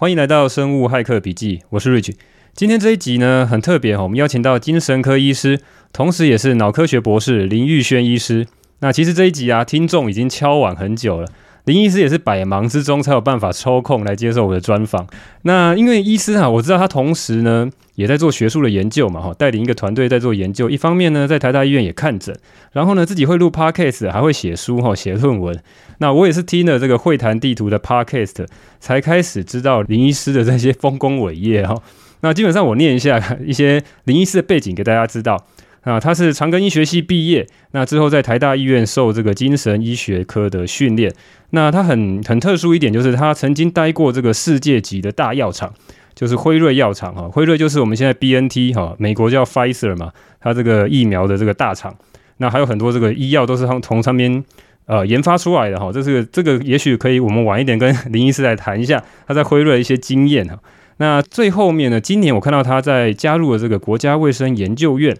欢迎来到生物骇客笔记，我是 Rich。今天这一集呢很特别哈，我们邀请到精神科医师，同时也是脑科学博士林玉轩医师。那其实这一集啊，听众已经敲碗很久了。林医师也是百忙之中才有办法抽空来接受我的专访。那因为医师啊，我知道他同时呢也在做学术的研究嘛，哈，带领一个团队在做研究。一方面呢，在台大医院也看诊，然后呢自己会录 podcast，还会写书哈，写论文。那我也是听了这个会谈地图的 podcast，才开始知道林医师的这些丰功伟业哈。那基本上我念一下一些林医师的背景给大家知道。啊，他是长庚医学系毕业，那之后在台大医院受这个精神医学科的训练。那他很很特殊一点，就是他曾经待过这个世界级的大药厂，就是辉瑞药厂哈。辉瑞就是我们现在 BNT 哈，美国叫 Pfizer 嘛，它这个疫苗的这个大厂。那还有很多这个医药都是从从上面呃研发出来的哈。这是这个也许可以我们晚一点跟 林医师来谈一下他在辉瑞一些经验哈。那最后面呢，今年我看到他在加入了这个国家卫生研究院。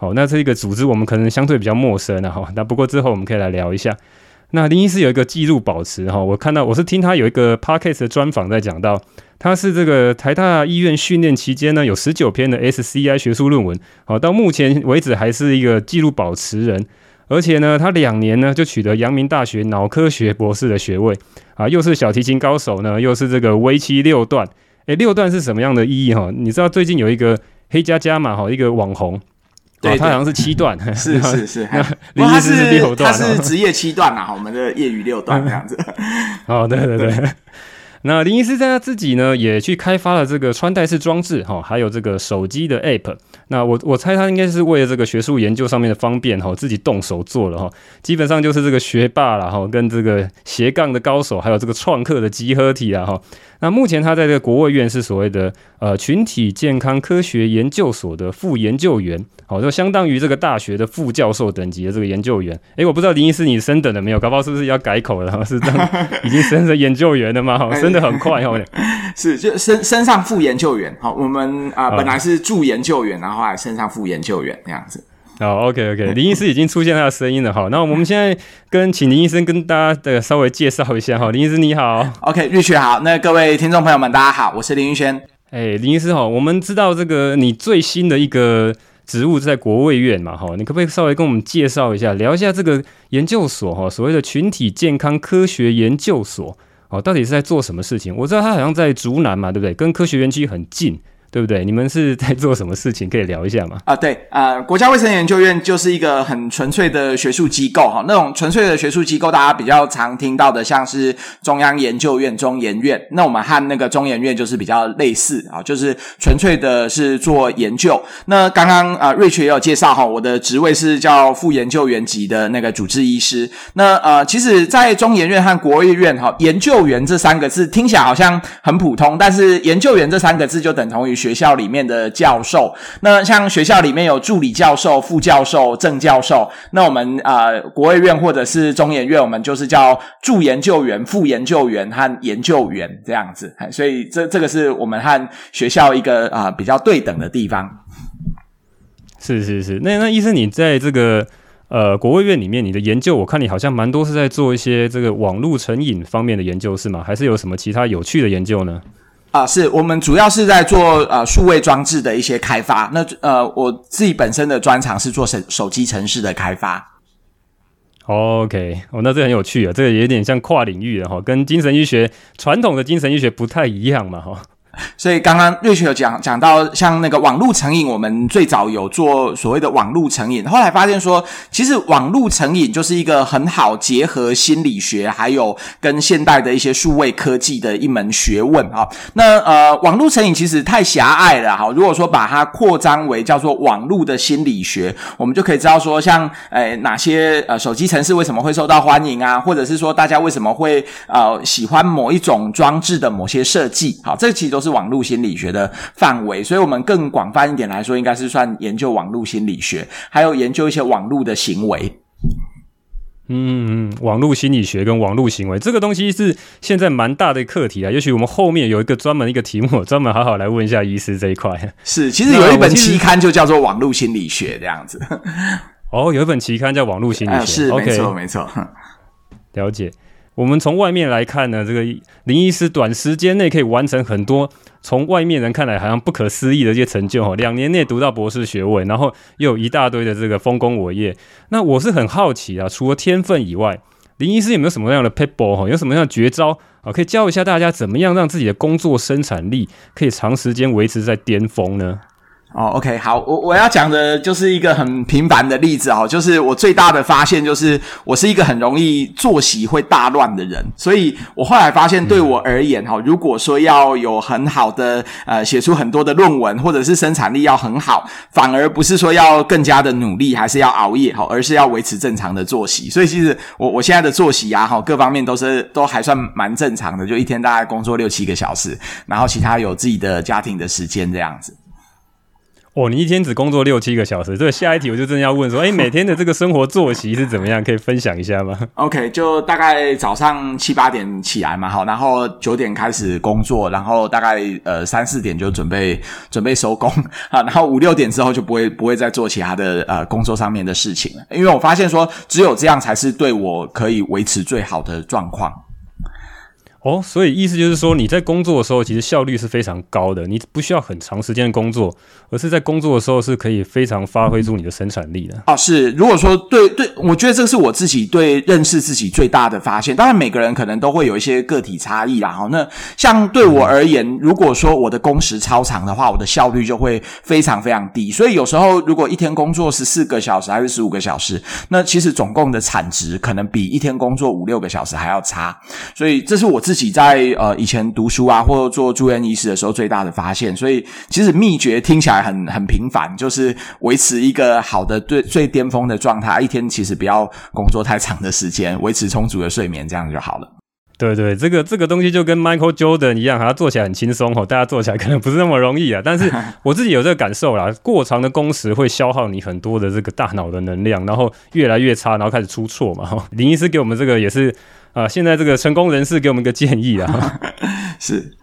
好，那这一个组织我们可能相对比较陌生的哈。那不过之后我们可以来聊一下。那林医师有一个记录保持哈，我看到我是听他有一个 podcast 的专访在讲到，他是这个台大医院训练期间呢，有十九篇的 SCI 学术论文，好，到目前为止还是一个记录保持人。而且呢，他两年呢就取得阳明大学脑科学博士的学位啊，又是小提琴高手呢，又是这个围棋六段。诶，六段是什么样的意义哈？你知道最近有一个黑加加嘛哈，一个网红。对，他好像是七段，是 是是，林医师是六段，他是 职业七段啊，我们的业余六段这样子。哦，对对对。那林医师在他自己呢，也去开发了这个穿戴式装置哈，还有这个手机的 App。那我我猜他应该是为了这个学术研究上面的方便哈，自己动手做了哈。基本上就是这个学霸了哈，跟这个斜杠的高手，还有这个创客的集合体啊哈。那目前他在这个国卫院是所谓的呃群体健康科学研究所的副研究员，好，就相当于这个大学的副教授等级的这个研究员。诶，我不知道林医师你升等了没有？搞不好是不是要改口了？是这样，已经升成研究员了吗？哈，升的很快哦。是，就升升上副研究员。好，我们啊、呃、本来是助研究员，然后后来升上副研究员这样子。好，OK OK，林医师已经出现他的声音了。好，那我们现在跟请林医生跟大家的稍微介绍一下。好，林医师你好，OK，Rich 好，那各位听众朋友们大家好，我是林玉轩。哎，林医师好，我们知道这个你最新的一个职务在国卫院嘛，哈，你可不可以稍微跟我们介绍一下，聊一下这个研究所哈，所谓的群体健康科学研究所，哦，到底是在做什么事情？我知道他好像在竹南嘛，对不对？跟科学园区很近。对不对？你们是在做什么事情？可以聊一下吗？啊，对，呃，国家卫生研究院就是一个很纯粹的学术机构哈。那种纯粹的学术机构，大家比较常听到的，像是中央研究院、中研院。那我们和那个中研院就是比较类似啊，就是纯粹的是做研究。那刚刚啊，Rich 也有介绍哈，我的职位是叫副研究员级的那个主治医师。那呃，其实，在中研院和国卫院哈，研究员这三个字听起来好像很普通，但是研究员这三个字就等同于。学校里面的教授，那像学校里面有助理教授、副教授、正教授，那我们呃国卫院或者是中研院，我们就是叫助研究员、副研究员和研究员这样子。所以这这个是我们和学校一个啊、比较对等的地方。是是是，那那医生，你在这个呃国卫院里面，你的研究，我看你好像蛮多是在做一些这个网络成瘾方面的研究，是吗？还是有什么其他有趣的研究呢？啊，是我们主要是在做呃数位装置的一些开发。那呃，我自己本身的专长是做手手机程式的开发。OK，哦，那这很有趣啊，这个有点像跨领域的哈，跟精神医学传统的精神医学不太一样嘛哈。所以刚刚瑞雪有讲讲到，像那个网络成瘾，我们最早有做所谓的网络成瘾，后来发现说，其实网络成瘾就是一个很好结合心理学，还有跟现代的一些数位科技的一门学问啊。那呃，网络成瘾其实太狭隘了哈。如果说把它扩张为叫做网络的心理学，我们就可以知道说，像呃哪些呃手机程式为什么会受到欢迎啊，或者是说大家为什么会呃喜欢某一种装置的某些设计，好，这其实都是。是网络心理学的范围，所以我们更广泛一点来说，应该是算研究网络心理学，还有研究一些网络的行为。嗯，网络心理学跟网络行为这个东西是现在蛮大的课题啊。也许我们后面有一个专门一个题目，专门好好来问一下医师这一块。是，其实有一本期刊就叫做《网络心理学》这样子。哦，有一本期刊叫《网络心理学》，呃、是，okay, 没错，没错。了解。我们从外面来看呢，这个林医师短时间内可以完成很多从外面人看来好像不可思议的一些成就哈，两年内读到博士学位，然后又有一大堆的这个丰功伟业。那我是很好奇啊，除了天分以外，林医师有没有什么样的撇步哈，有什么样的绝招啊，可以教一下大家怎么样让自己的工作生产力可以长时间维持在巅峰呢？哦，OK，好，我我要讲的就是一个很平凡的例子哦，就是我最大的发现就是我是一个很容易作息会大乱的人，所以我后来发现对我而言哈，如果说要有很好的呃写出很多的论文，或者是生产力要很好，反而不是说要更加的努力，还是要熬夜哈，而是要维持正常的作息。所以其实我我现在的作息啊哈，各方面都是都还算蛮正常的，就一天大概工作六七个小时，然后其他有自己的家庭的时间这样子。哦，你一天只工作六七个小时，这个下一题我就真的要问说，哎，每天的这个生活作息是怎么样？可以分享一下吗？OK，就大概早上七八点起来嘛，好，然后九点开始工作，然后大概呃三四点就准备准备收工啊，然后五六点之后就不会不会再做其他的呃工作上面的事情了，因为我发现说只有这样才是对我可以维持最好的状况。哦，所以意思就是说，你在工作的时候，其实效率是非常高的。你不需要很长时间的工作，而是在工作的时候是可以非常发挥出你的生产力的。哦，是。如果说对对，我觉得这是我自己对认识自己最大的发现。当然，每个人可能都会有一些个体差异啦。哈，那像对我而言，如果说我的工时超长的话，我的效率就会非常非常低。所以有时候，如果一天工作十四个小时还是十五个小时，那其实总共的产值可能比一天工作五六个小时还要差。所以这是我。自己在呃以前读书啊，或者做住院医师的时候，最大的发现。所以其实秘诀听起来很很平凡，就是维持一个好的最最巅峰的状态。一天其实不要工作太长的时间，维持充足的睡眠，这样就好了。对对，这个这个东西就跟 Michael Jordan 一样，他做起来很轻松哦，大家做起来可能不是那么容易啊。但是我自己有这个感受啦，过长的工时会消耗你很多的这个大脑的能量，然后越来越差，然后开始出错嘛。林医师给我们这个也是。啊，现在这个成功人士给我们个建议啊，是。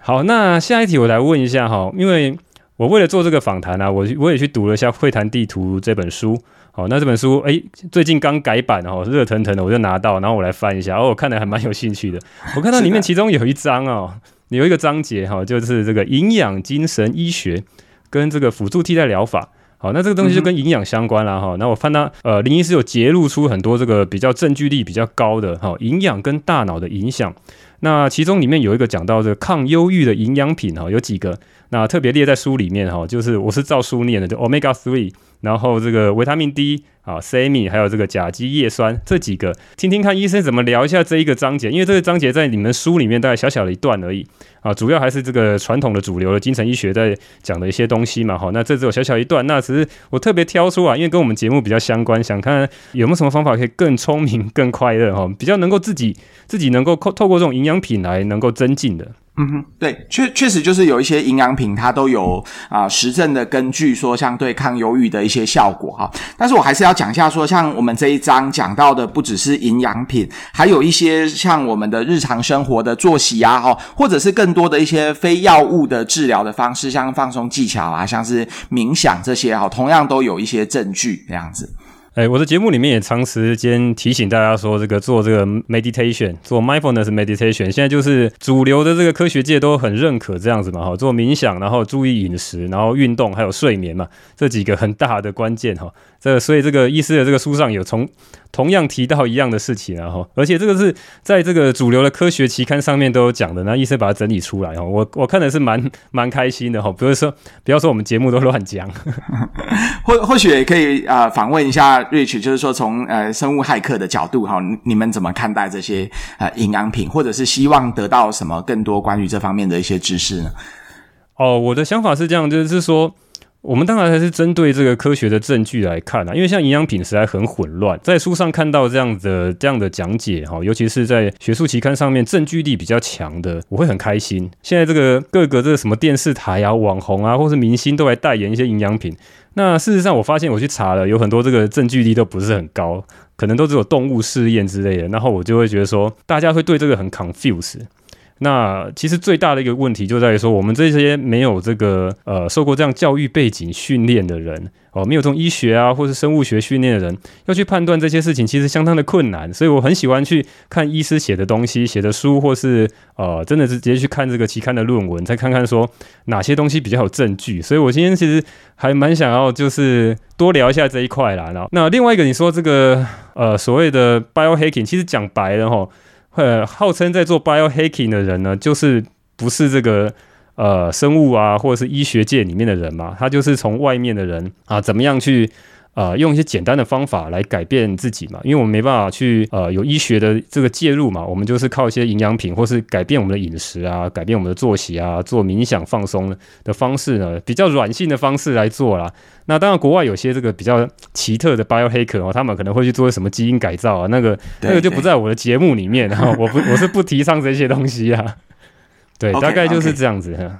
好，那下一题我来问一下哈，因为我为了做这个访谈啊，我我也去读了一下《会谈地图》这本书。好，那这本书哎，最近刚改版哦，热腾腾的，我就拿到，然后我来翻一下，哦，我看的还蛮有兴趣的。我看到里面其中有一章哦，有一个章节哈，就是这个营养精神医学跟这个辅助替代疗法。好，那这个东西就跟营养相关啦哈。那、嗯、我翻到呃，林医师有揭露出很多这个比较证据力比较高的哈，营养跟大脑的影响。那其中里面有一个讲到这个抗忧郁的营养品哈，有几个，那特别列在书里面哈，就是我是照书念的，就 Omega Three，然后这个维他命 D。啊，Semi 还有这个甲基叶酸这几个，听听看医生怎么聊一下这一个章节，因为这个章节在你们书里面大概小小的一段而已啊，主要还是这个传统的主流的精神医学在讲的一些东西嘛，哈，那这只有小小一段，那只是我特别挑出啊，因为跟我们节目比较相关，想看有没有什么方法可以更聪明、更快乐哈，比较能够自己自己能够透透过这种营养品来能够增进的。嗯哼，对，确确实就是有一些营养品，它都有啊、实证的根据，说像对抗忧郁的一些效果哈。但是我还是要讲一下，说像我们这一章讲到的，不只是营养品，还有一些像我们的日常生活的作息啊，哈，或者是更多的一些非药物的治疗的方式，像放松技巧啊，像是冥想这些哈，同样都有一些证据这样子。哎，我的节目里面也长时间提醒大家说，这个做这个 meditation，做 mindfulness meditation，现在就是主流的这个科学界都很认可这样子嘛，哈，做冥想，然后注意饮食，然后运动，还有睡眠嘛，这几个很大的关键哈。这、所以这个医师的这个书上有从。同样提到一样的事情，然后，而且这个是在这个主流的科学期刊上面都有讲的，那医生把它整理出来，哈，我我看的是蛮蛮开心的，哈，不是说不要说我们节目都乱讲，或或许也可以啊，访问一下 Rich，就是说从呃生物骇客的角度，哈，你们怎么看待这些呃营养品，或者是希望得到什么更多关于这方面的一些知识呢？哦，我的想法是这样，就是说。我们当然还是针对这个科学的证据来看啊，因为像营养品实在很混乱，在书上看到这样的这样的讲解哈，尤其是在学术期刊上面证据力比较强的，我会很开心。现在这个各个这个什么电视台啊、网红啊，或是明星都来代言一些营养品，那事实上我发现我去查了，有很多这个证据力都不是很高，可能都只有动物试验之类的，然后我就会觉得说，大家会对这个很 confuse。那其实最大的一个问题就在于说，我们这些没有这个呃受过这样教育背景训练的人哦，没有这种医学啊或是生物学训练的人，要去判断这些事情，其实相当的困难。所以我很喜欢去看医师写的东西、写的书，或是呃，真的是直接去看这个期刊的论文，再看看说哪些东西比较有证据。所以我今天其实还蛮想要就是多聊一下这一块啦。然后那另外一个你说这个呃所谓的 biohacking，其实讲白了齁。呃，号称在做 biohacking 的人呢，就是不是这个呃生物啊，或者是医学界里面的人嘛，他就是从外面的人啊，怎么样去。呃，用一些简单的方法来改变自己嘛，因为我们没办法去呃有医学的这个介入嘛，我们就是靠一些营养品，或是改变我们的饮食啊，改变我们的作息啊，做冥想放松的方式呢，比较软性的方式来做啦。那当然，国外有些这个比较奇特的 biohacker 哦，他们可能会去做什么基因改造啊，那个那个就不在我的节目里面，然后我不我是不提倡这些东西啊。对，okay, 大概就是这样子。Okay.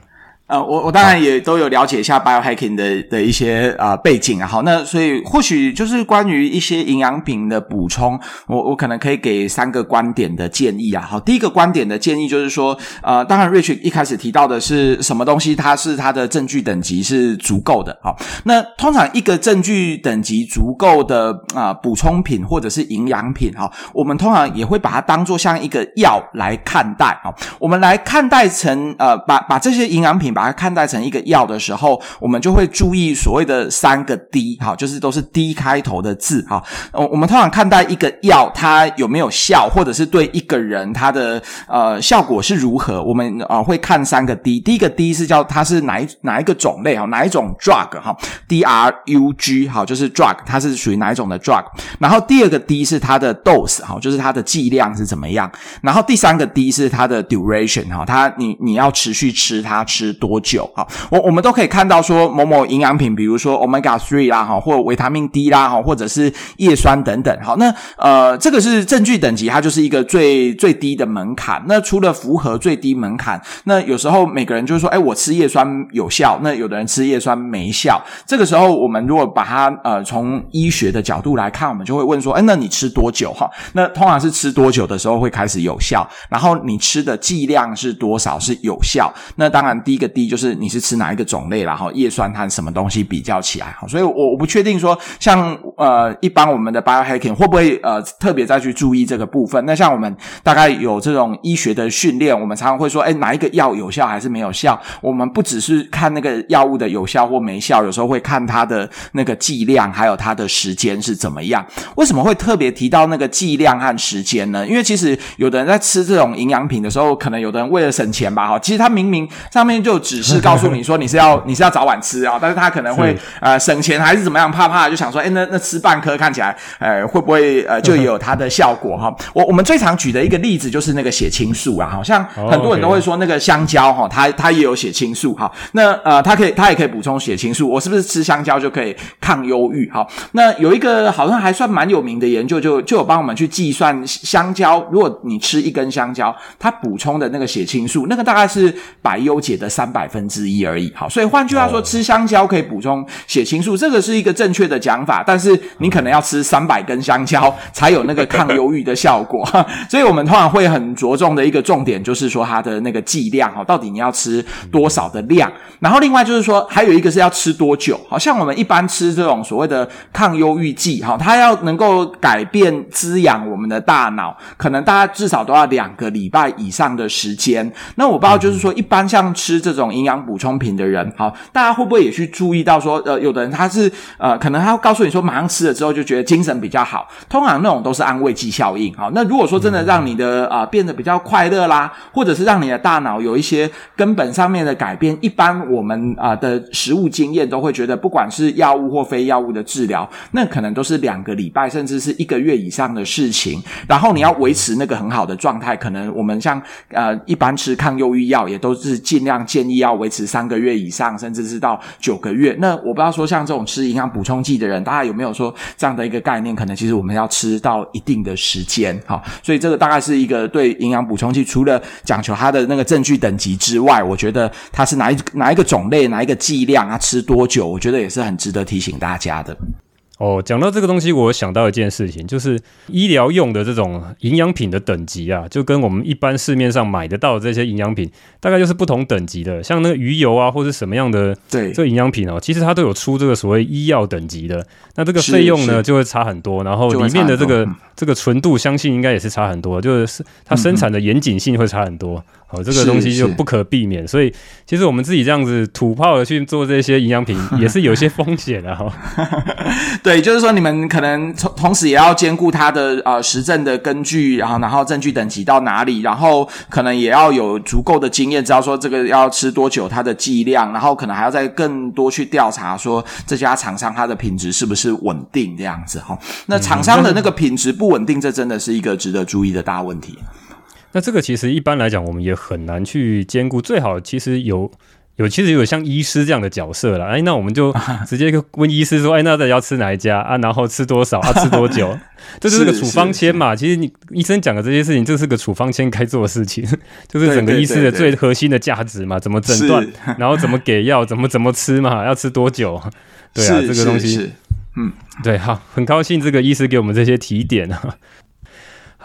呃，我我当然也都有了解一下 biohacking 的的一些啊、呃、背景啊，好，那所以或许就是关于一些营养品的补充，我我可能可以给三个观点的建议啊，好，第一个观点的建议就是说，呃，当然 Rich 一开始提到的是什么东西，它是它的证据等级是足够的，好，那通常一个证据等级足够的啊、补充品或者是营养品，哈，我们通常也会把它当做像一个药来看待，好，我们来看待成呃把把这些营养品。把它看待成一个药的时候，我们就会注意所谓的三个 D，哈，就是都是 D 开头的字，哈。我我们通常看待一个药它有没有效，或者是对一个人它的呃效果是如何，我们呃会看三个 D。第一个 D 是叫它是哪一哪一个种类哈，哪一种 drug 哈，D R U G 哈，就是 drug，它是属于哪一种的 drug。然后第二个 D 是它的 dose 哈，就是它的剂量是怎么样。然后第三个 D 是它的 duration 哈，它你你要持续吃它吃多。多久？哈，我我们都可以看到说某某营养品，比如说 Omega Three 啦，哈，或者维他命 D 啦，哈，或者是叶酸等等。好，那呃，这个是证据等级，它就是一个最最低的门槛。那除了符合最低门槛，那有时候每个人就是说，哎，我吃叶酸有效，那有的人吃叶酸没效。这个时候，我们如果把它呃从医学的角度来看，我们就会问说，哎，那你吃多久？哈，那通常是吃多久的时候会开始有效？然后你吃的剂量是多少是有效？那当然第一个。第一就是你是吃哪一个种类，然后叶酸和什么东西比较起来，好，所以我我不确定说像呃一般我们的 biohacking 会不会呃特别再去注意这个部分。那像我们大概有这种医学的训练，我们常常会说，哎，哪一个药有效还是没有效？我们不只是看那个药物的有效或没效，有时候会看它的那个剂量，还有它的时间是怎么样。为什么会特别提到那个剂量和时间呢？因为其实有的人在吃这种营养品的时候，可能有的人为了省钱吧，哈，其实他明明上面就。只是告诉你说你是要你是要早晚吃啊，但是他可能会呃省钱还是怎么样，怕怕就想说，哎，那那吃半颗看起来呃会不会呃就有它的效果哈？我我们最常举的一个例子就是那个血清素啊，好像很多人都会说那个香蕉哈，它它也有血清素哈，那呃它可以它也可以补充血清素，我是不是吃香蕉就可以抗忧郁？哈，那有一个好像还算蛮有名的研究，就就有帮我们去计算香蕉，如果你吃一根香蕉，它补充的那个血清素，那个大概是百优解的三。百分之一而已，好，所以换句话说，吃香蕉可以补充血清素，这个是一个正确的讲法。但是你可能要吃三百根香蕉才有那个抗忧郁的效果，所以我们通常会很着重的一个重点就是说它的那个剂量，哈，到底你要吃多少的量？然后另外就是说，还有一个是要吃多久？好像我们一般吃这种所谓的抗忧郁剂，哈，它要能够改变滋养我们的大脑，可能大家至少都要两个礼拜以上的时间。那我不知道，就是说一般像吃这种。营养补充品的人，好，大家会不会也去注意到说，呃，有的人他是呃，可能他告诉你说，马上吃了之后就觉得精神比较好，通常那种都是安慰剂效应，好，那如果说真的让你的啊、变得比较快乐啦，或者是让你的大脑有一些根本上面的改变，一般我们啊、的食物经验都会觉得，不管是药物或非药物的治疗，那可能都是两个礼拜甚至是一个月以上的事情，然后你要维持那个很好的状态，可能我们像呃一般吃抗忧郁药也都是尽量建议。要维持三个月以上，甚至是到九个月。那我不知道说，像这种吃营养补充剂的人，大家有没有说这样的一个概念？可能其实我们要吃到一定的时间，好，所以这个大概是一个对营养补充剂，除了讲求它的那个证据等级之外，我觉得它是哪一哪一个种类、哪一个剂量，啊吃多久，我觉得也是很值得提醒大家的。哦，讲到这个东西，我想到一件事情，就是医疗用的这种营养品的等级啊，就跟我们一般市面上买得到的这些营养品，大概就是不同等级的。像那个鱼油啊，或者什么样的对这个营养品哦，其实它都有出这个所谓医药等级的。那这个费用呢，就会差很多。然后里面的这个这个纯度，相信应该也是差很多，就是它生产的严谨性会差很多。好、这个东西就不可避免。所以，其实我们自己这样子土炮的去做这些营养品，也是有些风险的哈。对，就是说你们可能同同时也要兼顾它的呃实证的根据，然后然后证据等级到哪里，然后可能也要有足够的经验，知道说这个要吃多久，它的剂量，然后可能还要再更多去调查说这家厂商它的品质是不是稳定这样子哈。那厂商的那个品质不稳定，这真的是一个值得注意的大问题。那这个其实一般来讲，我们也很难去兼顾，最好其实有。有，其实有像医师这样的角色啦。哎，那我们就直接问医师说，哎，那到底要吃哪一家啊？然后吃多少啊？吃多久？这就是个处方签嘛。其实你医生讲的这些事情，这是个处方签该做的事情，就是整个医师的最核心的价值嘛。怎么诊断，然后怎么给药，怎么怎么吃嘛？要吃多久？对啊，这个东西，嗯，对，好，很高兴这个医师给我们这些提点啊。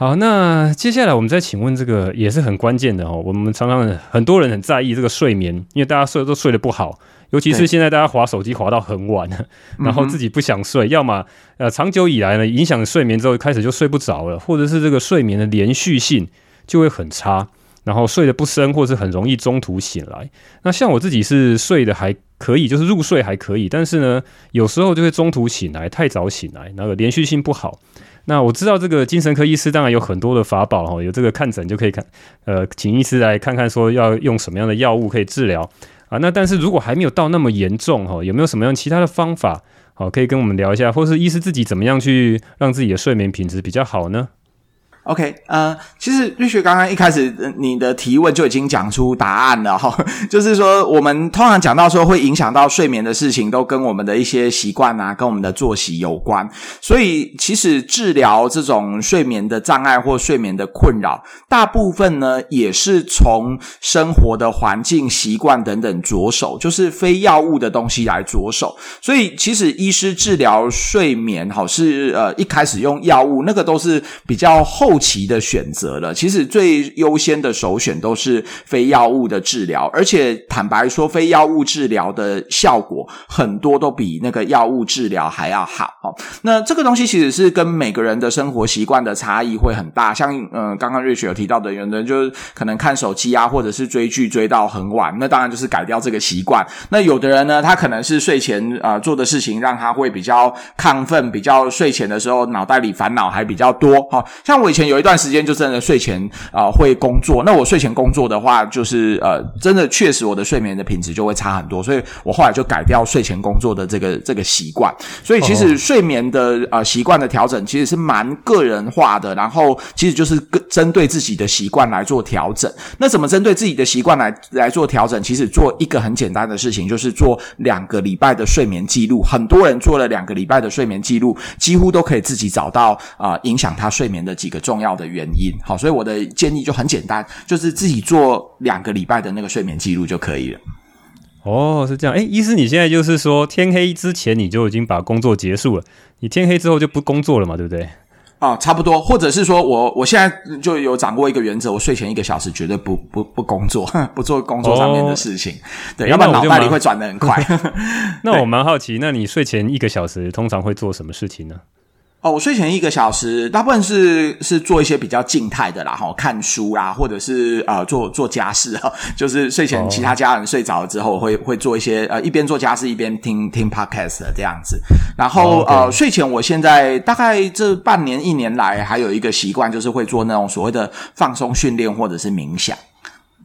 好，那接下来我们再请问这个也是很关键的哦。我们常常很多人很在意这个睡眠，因为大家睡都睡得不好，尤其是现在大家划手机划到很晚，然后自己不想睡，要么呃长久以来呢影响睡眠之后开始就睡不着了，或者是这个睡眠的连续性就会很差，然后睡得不深，或是很容易中途醒来。那像我自己是睡得还可以，就是入睡还可以，但是呢有时候就会中途醒来，太早醒来，那个连续性不好。那我知道这个精神科医师当然有很多的法宝哈，有这个看诊就可以看，呃，请医师来看看说要用什么样的药物可以治疗啊。那但是如果还没有到那么严重哈，有没有什么样其他的方法好可以跟我们聊一下，或是医师自己怎么样去让自己的睡眠品质比较好呢？OK，呃，其实瑞雪刚刚一开始你的提问就已经讲出答案了哈，就是说我们通常讲到说会影响到睡眠的事情，都跟我们的一些习惯啊，跟我们的作息有关。所以其实治疗这种睡眠的障碍或睡眠的困扰，大部分呢也是从生活的环境、习惯等等着手，就是非药物的东西来着手。所以其实医师治疗睡眠，好是呃一开始用药物，那个都是比较后。后期的选择了，其实最优先的首选都是非药物的治疗，而且坦白说，非药物治疗的效果很多都比那个药物治疗还要好。那这个东西其实是跟每个人的生活习惯的差异会很大，像嗯，刚刚瑞雪有提到的，有人就是可能看手机啊，或者是追剧追到很晚，那当然就是改掉这个习惯。那有的人呢，他可能是睡前啊、做的事情让他会比较亢奋，比较睡前的时候脑袋里烦恼还比较多。好像我以前。有一段时间就真的睡前啊、会工作，那我睡前工作的话，就是呃真的确实我的睡眠的品质就会差很多，所以我后来就改掉睡前工作的这个这个习惯。所以其实睡眠的呃习惯的调整其实是蛮个人化的，然后其实就是针对自己的习惯来做调整。那怎么针对自己的习惯来来做调整？其实做一个很简单的事情，就是做两个礼拜的睡眠记录。很多人做了两个礼拜的睡眠记录，几乎都可以自己找到啊、影响他睡眠的几个重要的原因，好，所以我的建议就很简单，就是自己做两个礼拜的那个睡眠记录就可以了。哦，是这样，诶，医师，你现在就是说天黑之前你就已经把工作结束了，你天黑之后就不工作了嘛，对不对？啊、哦，差不多，或者是说我我现在就有掌握一个原则，我睡前一个小时绝对不不不工作，不做工作上面的事情，哦、对，要不然脑袋里会转的很快。那我 蛮好奇，那你睡前一个小时通常会做什么事情呢？哦，我睡前一个小时，大部分是是做一些比较静态的啦，哈，看书啦，或者是呃做做家事哈，就是睡前其他家人睡着了之后，会会做一些呃一边做家事一边听听 podcast 的这样子。然后、呃睡前，我现在大概这半年一年来，还有一个习惯，就是会做那种所谓的放松训练或者是冥想。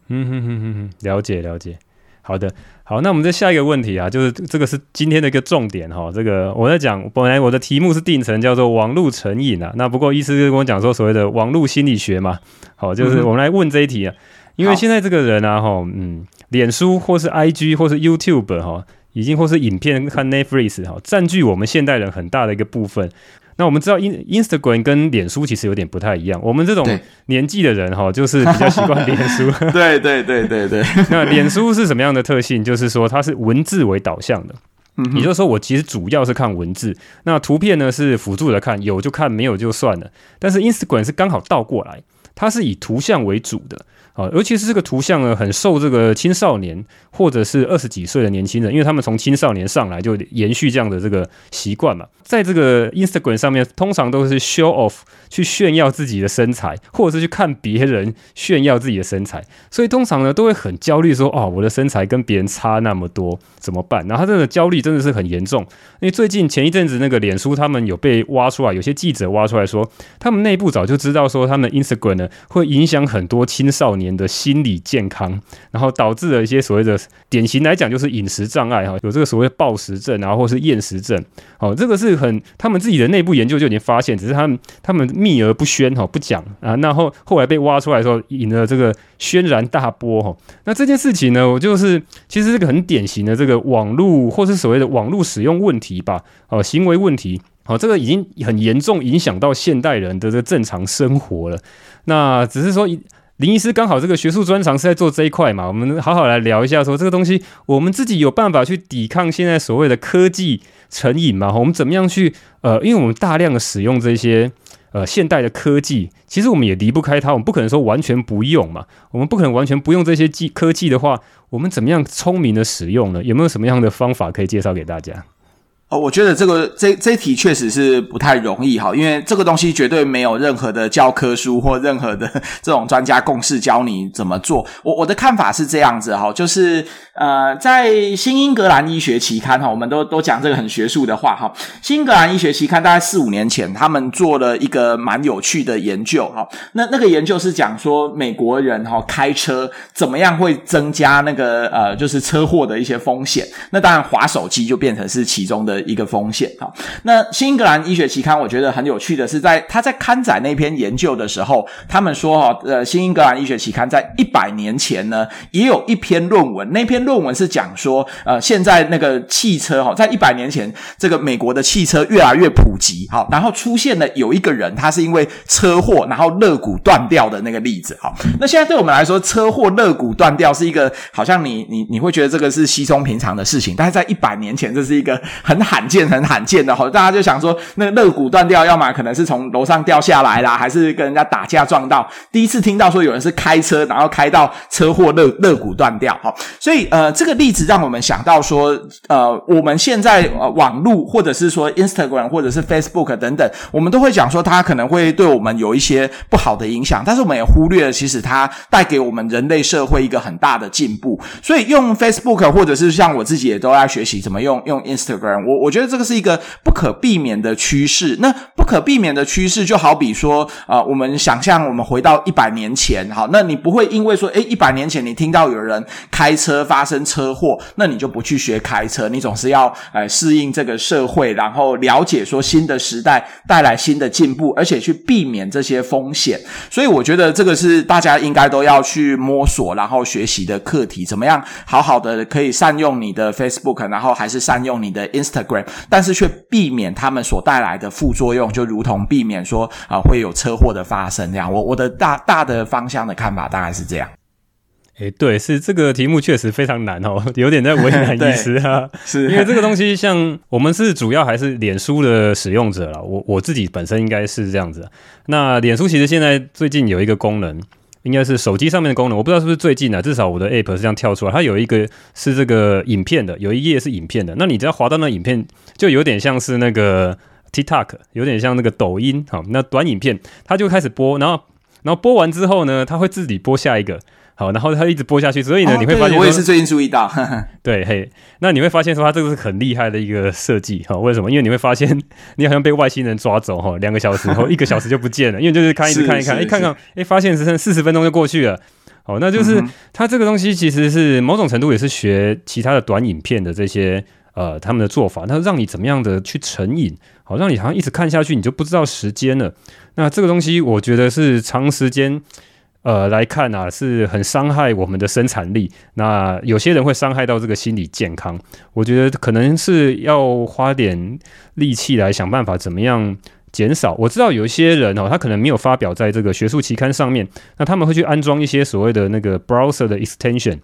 嗯哼哼哼哼，了解了解。好的，好，那我们再下一个问题啊，就是这个是今天的一个重点哈。这个我在讲，本来我的题目是定成叫做网络成瘾啊，那不过医师跟我讲说所谓的网络心理学嘛，好，就是我们来问这一题啊，因为现在这个人啊，哈，嗯，脸书或是 IG 或是 YouTube 哈，已经或是影片看 Netflix 哈，占据我们现代人很大的一个部分。那我们知道，In Instagram 跟脸书其实有点不太一样。我们这种年纪的人哈，就是比较习惯脸书。对对对对对。那脸书是什么样的特性？就是说它是文字为导向的。嗯，也就是说，我其实主要是看文字，那图片呢是辅助的看，有就看，没有就算了。但是 Instagram 是刚好倒过来，它是以图像为主的。啊，尤其是这个图像呢，很受这个青少年或者是二十几岁的年轻人，因为他们从青少年上来就延续这样的这个习惯嘛。在这个 Instagram 上面，通常都是 show off 去炫耀自己的身材，或者是去看别人炫耀自己的身材，所以通常呢都会很焦虑，说哦，我的身材跟别人差那么多，怎么办？然后他这个焦虑真的是很严重，因为最近前一阵子那个脸书他们有被挖出来，有些记者挖出来说，他们内部早就知道说他们 Instagram 呢会影响很多青少年。的心理健康，然后导致了一些所谓的典型来讲就是饮食障碍哈，有这个所谓暴食症，然后或是厌食症，好，这个是很他们自己的内部研究就已经发现，只是他们他们秘而不宣哈，不讲啊，那后后来被挖出来的时候，引了这个轩然大波哈。那这件事情呢，我就是其实是个很典型的这个网络或是所谓的网络使用问题吧，哦，行为问题，好，这个已经很严重影响到现代人的这个正常生活了。那只是说林医师刚好这个学术专长是在做这一块嘛，我们好好来聊一下，说这个东西我们自己有办法去抵抗现在所谓的科技成瘾嘛？我们怎么样去呃，因为我们大量的使用这些呃现代的科技，其实我们也离不开它，我们不可能说完全不用嘛，我们不可能完全不用这些技科技的话，我们怎么样聪明的使用呢？有没有什么样的方法可以介绍给大家？哦，我觉得这个这这题确实是不太容易哈，因为这个东西绝对没有任何的教科书或任何的 这种专家共识教你怎么做。我我的看法是这样子哈，就是呃，在《新英格兰医学期刊》哈，我们都都讲这个很学术的话哈，《新英格兰医学期刊》大概四五年前，他们做了一个蛮有趣的研究哈。那那个研究是讲说美国人哈开车怎么样会增加那个呃就是车祸的一些风险。那当然滑手机就变成是其中的。一个风险哈，那新英格兰医学期刊我觉得很有趣的是，在他在刊载那篇研究的时候，他们说哈，呃，新英格兰医学期刊在一百年前呢，也有一篇论文，那篇论文是讲说，呃，现在那个汽车哈，在一百年前，这个美国的汽车越来越普及，好，然后出现了有一个人，他是因为车祸然后肋骨断掉的那个例子，好，那现在对我们来说，车祸肋骨断掉是一个好像你你你会觉得这个是稀松平常的事情，但是在一百年前，这是一个很。罕见很罕见的哈，大家就想说，那个肋骨断掉，要么可能是从楼上掉下来啦，还是跟人家打架撞到。第一次听到说有人是开车，然后开到车祸肋肋骨断掉哈。所以呃，这个例子让我们想到说，呃，我们现在网络或者是说 Instagram 或者是 Facebook 等等，我们都会讲说它可能会对我们有一些不好的影响，但是我们也忽略了其实它带给我们人类社会一个很大的进步。所以用 Facebook 或者是像我自己也都在学习怎么用用 Instagram，我。我觉得这个是一个不可避免的趋势。那不可避免的趋势，就好比说，啊、呃，我们想象我们回到一百年前，好，那你不会因为说，诶，一百年前你听到有人开车发生车祸，那你就不去学开车？你总是要呃适应这个社会，然后了解说新的时代带来新的进步，而且去避免这些风险。所以我觉得这个是大家应该都要去摸索，然后学习的课题。怎么样好好的可以善用你的 Facebook，然后还是善用你的 Instagram。但是却避免他们所带来的副作用，就如同避免说啊、呃、会有车祸的发生这样。我我的大大的方向的看法大概是这样。诶，对，是这个题目确实非常难哦，有点在为难意思啊。是因为这个东西，像我们是主要还是脸书的使用者了，我我自己本身应该是这样子。那脸书其实现在最近有一个功能。应该是手机上面的功能，我不知道是不是最近啊，至少我的 App 是这样跳出来，它有一个是这个影片的，有一页是影片的。那你只要滑到那影片，就有点像是那个 TikTok，有点像那个抖音，好，那短影片它就开始播，然后然后播完之后呢，它会自己播下一个。好，然后它一直播下去，所以呢，哦、你会发现，我也是最近注意到，对，嘿，那你会发现说，它这个是很厉害的一个设计，哈，为什么？因为你会发现，你好像被外星人抓走，哈，两个小时后，一个小时就不见了，因为就是看，一直看一看，哎，看看，哎，发现只剩四十分钟就过去了，好，那就是、嗯、它这个东西其实是某种程度也是学其他的短影片的这些呃他们的做法，那让你怎么样的去成瘾，好，让你好像一直看下去，你就不知道时间了。那这个东西，我觉得是长时间。呃，来看啊，是很伤害我们的生产力。那有些人会伤害到这个心理健康。我觉得可能是要花点力气来想办法，怎么样减少。我知道有一些人哦，他可能没有发表在这个学术期刊上面，那他们会去安装一些所谓的那个 browser 的 extension。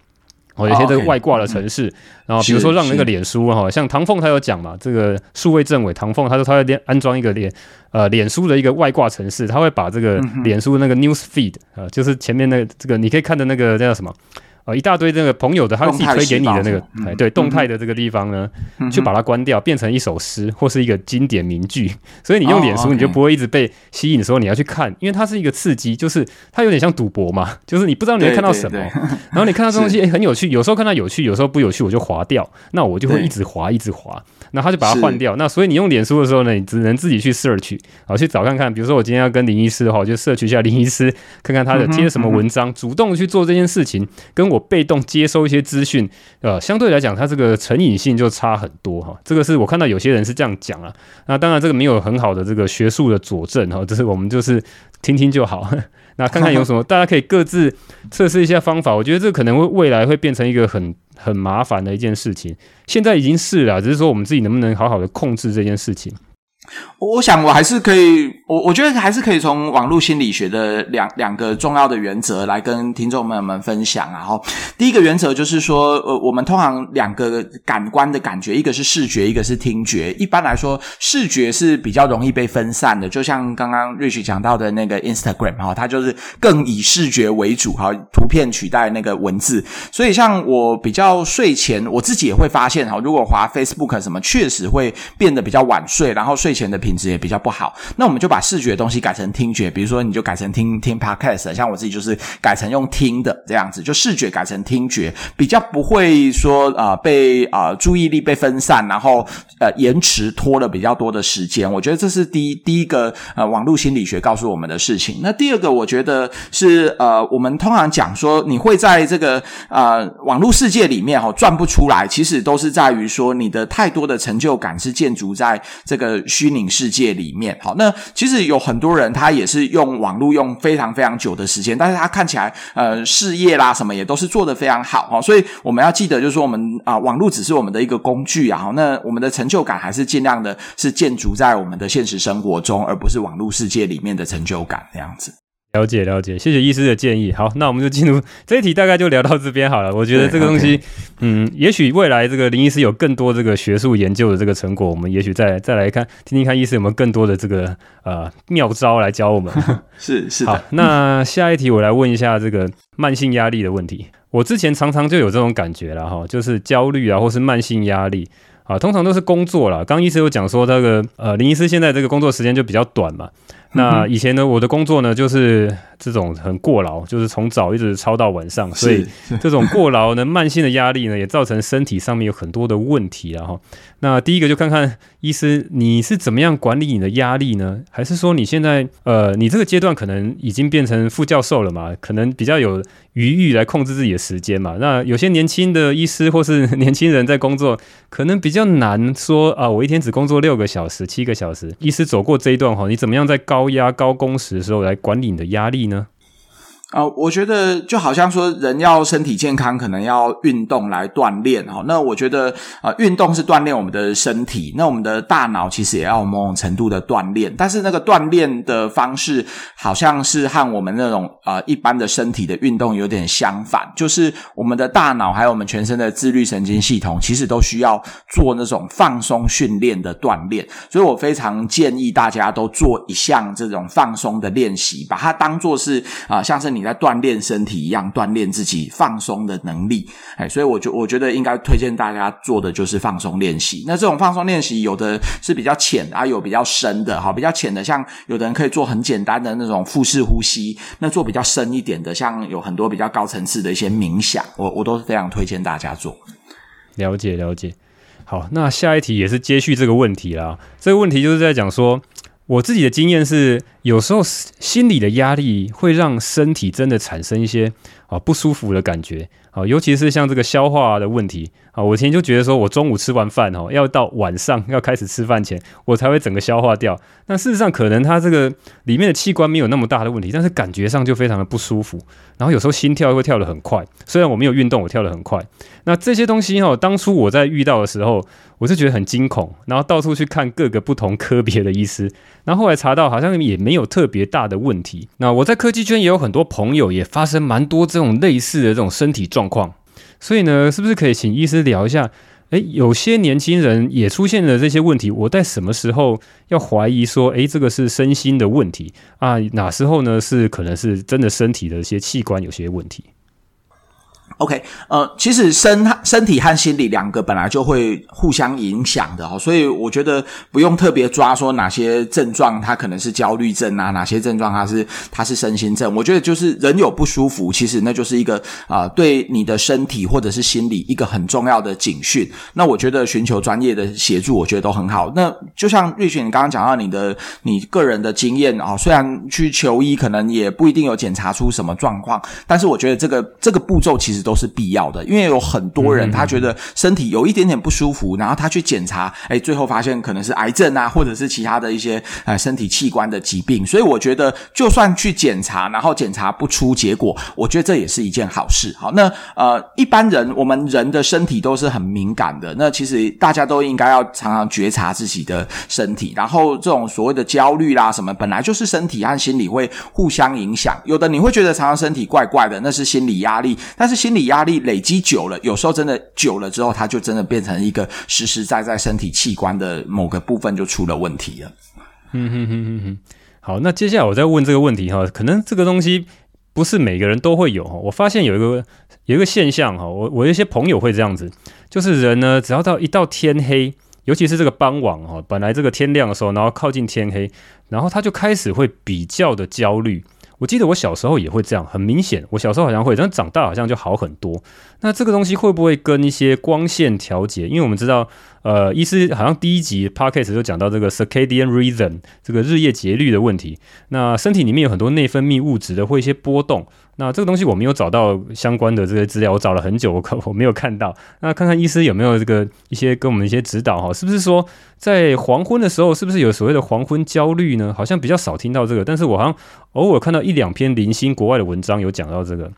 哦，有些这个外挂的城市，哦然后比如说让那个脸书哈，像唐凤他有讲嘛，这个数位政委唐凤，他说他要安装一个脸呃脸书的一个外挂城市，他会把这个脸书那个 news feed 啊、呃，就是前面那个这个你可以看的那个叫什么？呃，一大堆那个朋友的，他自己推给你的那个，对，动态的这个地方呢，去、嗯、把它关掉，变成一首诗或是一个经典名句。所以你用脸书，你就不会一直被吸引，的时候你要去看，因为它是一个刺激，就是它有点像赌博嘛，就是你不知道你会看到什么，然后你看到这东西，哎，很有趣，有时候看到有趣，有时候不有趣，我就划掉，那我就会一直划，一直滑。那他就把它换掉。那所以你用脸书的时候呢，你只能自己去 search，好去找看看。比如说我今天要跟林医师的话，我就 search 一下林医师，看看他的贴什么文章，主动去做这件事情，跟我被动接收一些资讯，呃，相对来讲，它这个成瘾性就差很多哈。这个是我看到有些人是这样讲啊。那当然这个没有很好的这个学术的佐证哈，这是我们就是听听就好。那看看有什么，大家可以各自测试一下方法。我觉得这可能会未来会变成一个很很麻烦的一件事情，现在已经是了，只是说我们自己能不能好好的控制这件事情。我想，我还是可以，我我觉得还是可以从网络心理学的两两个重要的原则来跟听众朋友们分享。然后，第一个原则就是说，呃，我们通常两个感官的感觉，一个是视觉，一个是听觉。一般来说，视觉是比较容易被分散的，就像刚刚 Rich 讲到的那个 Instagram 哈，它就是更以视觉为主，哈，图片取代那个文字。所以，像我比较睡前，我自己也会发现哈，如果滑 Facebook 什么，确实会变得比较晚睡，然后睡前的品质也比较不好，那我们就把视觉东西改成听觉，比如说你就改成听听 podcast，像我自己就是改成用听的这样子，就视觉改成听觉，比较不会说啊、被啊、注意力被分散，然后呃延迟拖了比较多的时间。我觉得这是第一第一个呃网络心理学告诉我们的事情。那第二个我觉得是呃我们通常讲说你会在这个呃网络世界里面哈、哦、转不出来，其实都是在于说你的太多的成就感是建筑在这个虚虚拟世界里面，好，那其实有很多人他也是用网络用非常非常久的时间，但是他看起来呃事业啦什么也都是做得非常好。哈，所以我们要记得就是说我们啊、网络只是我们的一个工具啊，那我们的成就感还是尽量的是建筑在我们的现实生活中，而不是网络世界里面的成就感这样子。了解了解，谢谢医师的建议。好，那我们就进入这一题，大概就聊到这边好了。我觉得这个东西，okay. 嗯，也许未来这个林医师有更多这个学术研究的这个成果，我们也许再再来看，听听看医师有没有更多的这个呃妙招来教我们。是是的。好，那下一题我来问一下这个慢性压力的问题。我之前常常就有这种感觉了哈，就是焦虑啊，或是慢性压力啊，通常都是工作啦。刚医师有讲说这个呃，林医师现在这个工作时间就比较短嘛。那以前呢，我的工作呢就是这种很过劳，就是从早一直操到晚上，所以 这种过劳呢，慢性的压力呢，也造成身体上面有很多的问题，然后。那第一个就看看医师，你是怎么样管理你的压力呢？还是说你现在呃，你这个阶段可能已经变成副教授了嘛？可能比较有余裕来控制自己的时间嘛？那有些年轻的医师或是 年轻人在工作，可能比较难说啊。我一天只工作六个小时、七个小时。医师走过这一段哈，你怎么样在高压、高工时的时候来管理你的压力呢？啊、我觉得就好像说，人要身体健康，可能要运动来锻炼哈。那我觉得啊、运动是锻炼我们的身体，那我们的大脑其实也要某种程度的锻炼。但是那个锻炼的方式，好像是和我们那种啊、呃、一般的身体的运动有点相反，就是我们的大脑还有我们全身的自律神经系统，其实都需要做那种放松训练的锻炼。所以我非常建议大家都做一项这种放松的练习，把它当做是啊、像是你。在锻炼身体一样，锻炼自己放松的能力。哎，所以我觉我觉得应该推荐大家做的就是放松练习。那这种放松练习，有的是比较浅啊，有比较深的。哈，比较浅的，像有的人可以做很简单的那种腹式呼吸。那做比较深一点的，像有很多比较高层次的一些冥想，我我都是非常推荐大家做。了解了解。好，那下一题也是接续这个问题啦。这个问题就是在讲说。我自己的经验是，有时候心理的压力会让身体真的产生一些啊不舒服的感觉啊，尤其是像这个消化的问题啊。我以前就觉得说，我中午吃完饭哦，要到晚上要开始吃饭前，我才会整个消化掉。那事实上，可能它这个里面的器官没有那么大的问题，但是感觉上就非常的不舒服。然后有时候心跳会跳得很快，虽然我没有运动，我跳得很快。那这些东西哈，当初我在遇到的时候，我就觉得很惊恐，然后到处去看各个不同科别的医师。然后后来查到，好像也没有特别大的问题。那我在科技圈也有很多朋友，也发生蛮多这种类似的这种身体状况。所以呢，是不是可以请医师聊一下？诶，有些年轻人也出现了这些问题，我在什么时候要怀疑说，诶，这个是身心的问题啊？哪时候呢？是可能是真的身体的一些器官有些问题？OK，呃，其实身身体和心理两个本来就会互相影响的哦，所以我觉得不用特别抓说哪些症状它可能是焦虑症啊，哪些症状它是它是身心症。我觉得就是人有不舒服，其实那就是一个啊、对你的身体或者是心理一个很重要的警讯。那我觉得寻求专业的协助，我觉得都很好。那就像瑞雪，你刚刚讲到你的你个人的经验啊、哦，虽然去求医可能也不一定有检查出什么状况，但是我觉得这个这个步骤其实都是必要的，因为有很多人他觉得身体有一点点不舒服，然后他去检查，哎，最后发现可能是癌症啊，或者是其他的一些呃身体器官的疾病。所以我觉得，就算去检查，然后检查不出结果，我觉得这也是一件好事。好，那呃，一般人我们人的身体都是很敏感的，那其实大家都应该要常常觉察自己的身体。然后这种所谓的焦虑啦什么，本来就是身体和心理会互相影响。有的你会觉得常常身体怪怪的，那是心理压力，但是心心理压力累积久了，有时候真的久了之后，它就真的变成一个实实在在身体器官的某个部分就出了问题了。嗯哼哼哼哼。好，那接下来我再问这个问题哈，可能这个东西不是每个人都会有哈。我发现有一个有一个现象哈，我我一些朋友会这样子，就是人呢，只要到一到天黑，尤其是这个傍晚哈，本来这个天亮的时候，然后靠近天黑，然后他就开始会比较的焦虑。我记得我小时候也会这样，很明显，我小时候好像会，但长大好像就好很多。那这个东西会不会跟一些光线调节？因为我们知道，呃，医师好像第一集 podcast 就讲到这个 circadian rhythm 这个日夜节律的问题。那身体里面有很多内分泌物质的，会一些波动。那这个东西我没有找到相关的这些资料，我找了很久，我可我没有看到。那看看医师有没有这个一些跟我们一些指导哈？是不是说在黄昏的时候，是不是有所谓的黄昏焦虑呢？好像比较少听到这个，但是我好像偶尔看到一两篇零星国外的文章有讲到这个。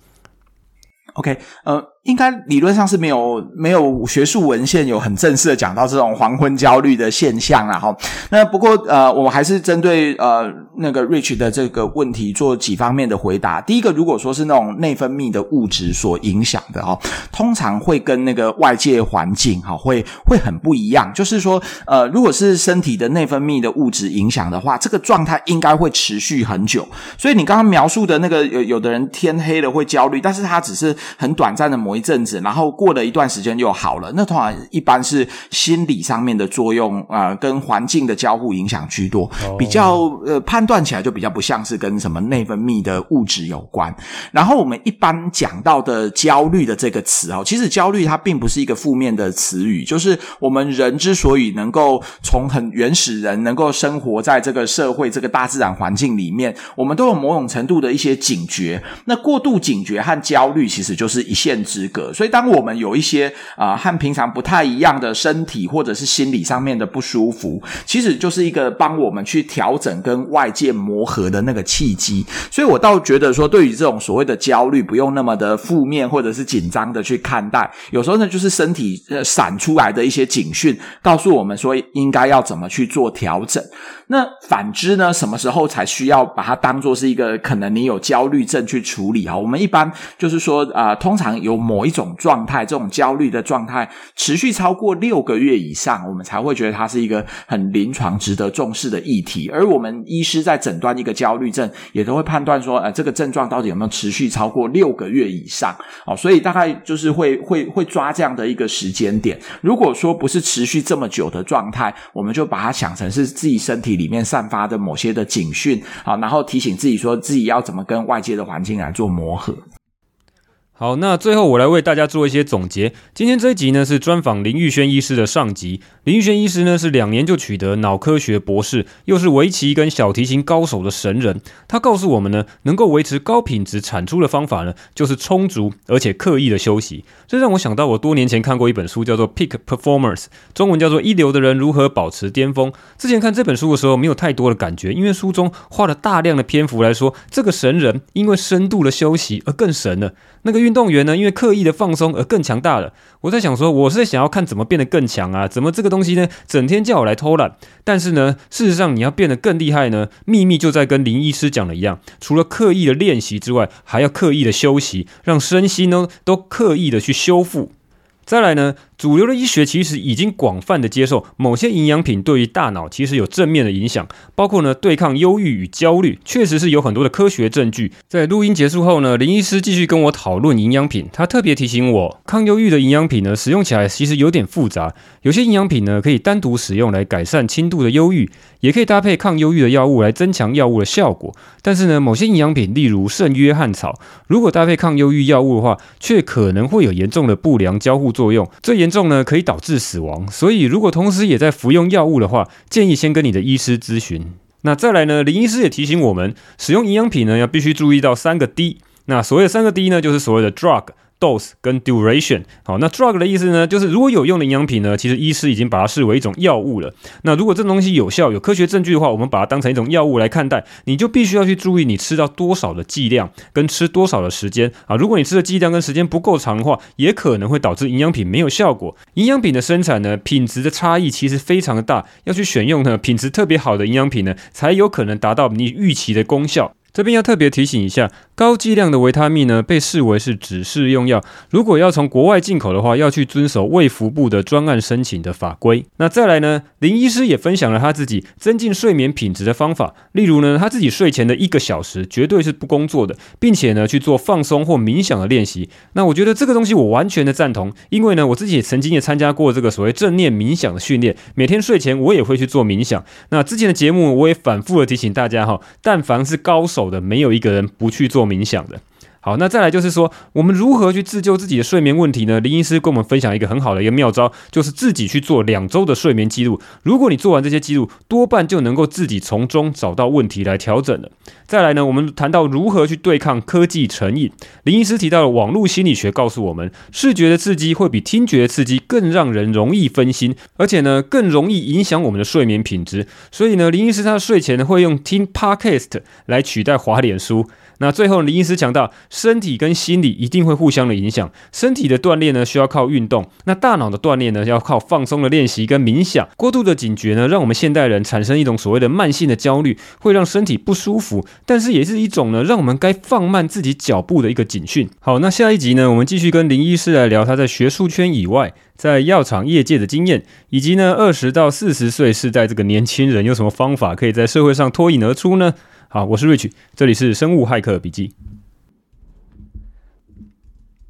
OK，呃。应该理论上是没有没有学术文献有很正式的讲到这种黄昏焦虑的现象啦哈。那不过呃，我还是针对呃那个 Rich 的这个问题做几方面的回答。第一个，如果说是那种内分泌的物质所影响的哈，通常会跟那个外界环境哈会会很不一样。就是说呃，如果是身体的内分泌的物质影响的话，这个状态应该会持续很久。所以你刚刚描述的那个有有的人天黑了会焦虑，但是他只是很短暂的模某一阵子，然后过了一段时间又好了。那通常一般是心理上面的作用啊、呃，跟环境的交互影响居多，比较呃判断起来就比较不像是跟什么内分泌的物质有关。然后我们一般讲到的焦虑的这个词哦，其实焦虑它并不是一个负面的词语，就是我们人之所以能够从很原始人能够生活在这个社会这个大自然环境里面，我们都有某种程度的一些警觉。那过度警觉和焦虑其实就是一线之所以，当我们有一些啊、和平常不太一样的身体或者是心理上面的不舒服，其实就是一个帮我们去调整跟外界磨合的那个契机。所以我倒觉得说，对于这种所谓的焦虑，不用那么的负面或者是紧张的去看待。有时候呢，就是身体呃闪出来的一些警讯，告诉我们说应该要怎么去做调整。那反之呢，什么时候才需要把它当做是一个可能你有焦虑症去处理啊？我们一般就是说啊、通常有某某一种。状态，这种焦虑的状态持续超过六个月以上，我们才会觉得它是一个很临床、值得重视的议题。而我们医师在诊断一个焦虑症，也都会判断说，呃，这个症状到底有没有持续超过六个月以上？哦，所以大概就是会会会抓这样的一个时间点。如果说不是持续这么久的状态，我们就把它想成是自己身体里面散发的某些的警讯，好，然后提醒自己说自己要怎么跟外界的环境来做磨合。好，那最后我来为大家做一些总结。今天这一集呢是专访林玉轩医师的上集。林玉轩医师呢是两年就取得脑科学博士，又是围棋跟小提琴高手的神人。他告诉我们呢，能够维持高品质产出的方法呢，就是充足而且刻意的休息。这让我想到我多年前看过一本书，叫做《Peak Performers》，中文叫做《一流的人如何保持巅峰》。之前看这本书的时候没有太多的感觉，因为书中花了大量的篇幅来说这个神人因为深度的休息而更神了。那个运动员呢，因为刻意的放松而更强大了。我在想说，我是想要看怎么变得更强啊？怎么这个东西呢，整天叫我来偷懒？但是呢，事实上你要变得更厉害呢，秘密就在跟林医师讲的一样，除了刻意的练习之外，还要刻意的休息，让身心呢都刻意的去修复。再来呢，主流的医学其实已经广泛的接受某些营养品对于大脑其实有正面的影响，包括呢对抗忧郁与焦虑，确实是有很多的科学证据。在录音结束后呢，林医师继续跟我讨论营养品，他特别提醒我，抗忧郁的营养品呢使用起来其实有点复杂，有些营养品呢可以单独使用来改善轻度的忧郁，也可以搭配抗忧郁的药物来增强药物的效果。但是呢，某些营养品，例如圣约翰草，如果搭配抗忧郁药物的话，却可能会有严重的不良交互作用，最严严重呢可以导致死亡。所以，如果同时也在服用药物的话，建议先跟你的医师咨询。那再来呢，林医师也提醒我们，使用营养品呢要必须注意到三个 D。那所谓的三个 D 呢，就是所谓的 drug。Dose 跟 duration，好，那 drug 的意思呢，就是如果有用的营养品呢，其实医师已经把它视为一种药物了。那如果这东西有效、有科学证据的话，我们把它当成一种药物来看待，你就必须要去注意你吃到多少的剂量，跟吃多少的时间啊。如果你吃的剂量跟时间不够长的话，也可能会导致营养品没有效果。营养品的生产呢，品质的差异其实非常的大，要去选用呢品质特别好的营养品呢，才有可能达到你预期的功效。这边要特别提醒一下，高剂量的维他命呢，被视为是指示用药。如果要从国外进口的话，要去遵守卫福部的专案申请的法规。那再来呢，林医师也分享了他自己增进睡眠品质的方法。例如呢，他自己睡前的一个小时绝对是不工作的，并且呢去做放松或冥想的练习。那我觉得这个东西我完全的赞同，因为呢我自己也曾经也参加过这个所谓正念冥想的训练，每天睡前我也会去做冥想。那之前的节目我也反复的提醒大家哈，但凡是高手。的没有一个人不去做冥想的。好，那再来就是说，我们如何去自救自己的睡眠问题呢？林医师跟我们分享一个很好的一个妙招，就是自己去做两周的睡眠记录。如果你做完这些记录，多半就能够自己从中找到问题来调整了。再来呢，我们谈到如何去对抗科技成瘾。林医师提到了网络心理学，告诉我们，视觉的刺激会比听觉的刺激更让人容易分心，而且呢，更容易影响我们的睡眠品质。所以呢，林医师他睡前呢会用听 Podcast 来取代滑脸书。那最后，林医师强调，身体跟心理一定会互相的影响。身体的锻炼呢，需要靠运动；那大脑的锻炼呢，要靠放松的练习跟冥想。过度的警觉呢，让我们现代人产生一种所谓的慢性的焦虑，会让身体不舒服。但是也是一种呢，让我们该放慢自己脚步的一个警讯。好，那下一集呢，我们继续跟林医师来聊他在学术圈以外，在药厂业界的经验，以及呢，二十到四十岁世代这个年轻人有什么方法可以在社会上脱颖而出呢？好，我是 Rich，这里是生物骇客笔记。